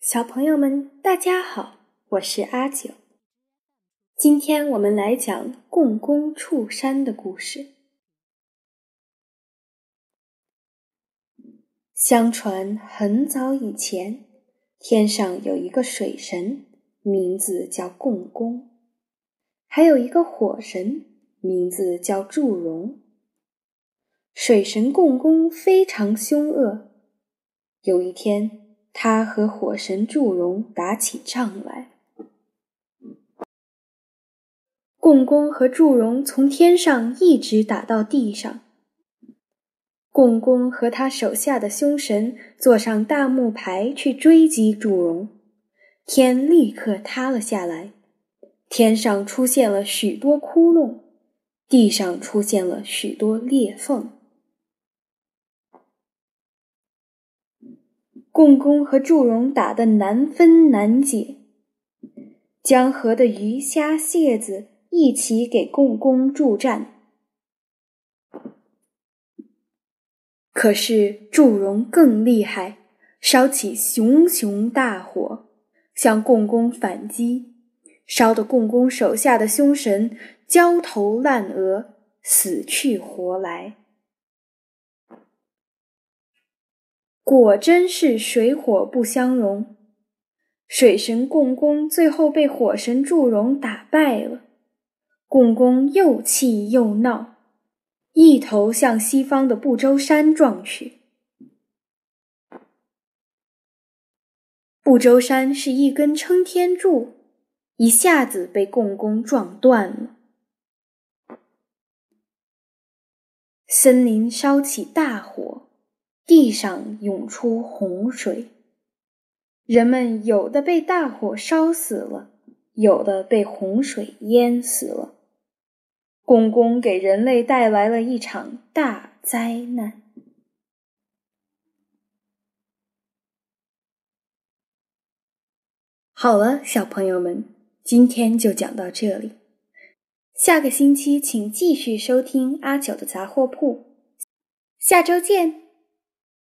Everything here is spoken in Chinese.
小朋友们，大家好，我是阿九。今天我们来讲共工触山的故事。相传很早以前，天上有一个水神，名字叫共工；还有一个火神，名字叫祝融。水神共工非常凶恶。有一天，他和火神祝融打起仗来，共工和祝融从天上一直打到地上。共工和他手下的凶神坐上大木牌去追击祝融，天立刻塌了下来，天上出现了许多窟窿，地上出现了许多裂缝。共工和祝融打得难分难解，江河的鱼虾蟹子一起给共工助战。可是祝融更厉害，烧起熊熊大火，向共工反击，烧得共工手下的凶神焦头烂额，死去活来。果真是水火不相容，水神共工最后被火神祝融打败了。共工又气又闹，一头向西方的不周山撞去。不周山是一根撑天柱，一下子被共工撞断了。森林烧起大火。地上涌出洪水，人们有的被大火烧死了，有的被洪水淹死了。共工给人类带来了一场大灾难。好了，小朋友们，今天就讲到这里，下个星期请继续收听阿九的杂货铺，下周见。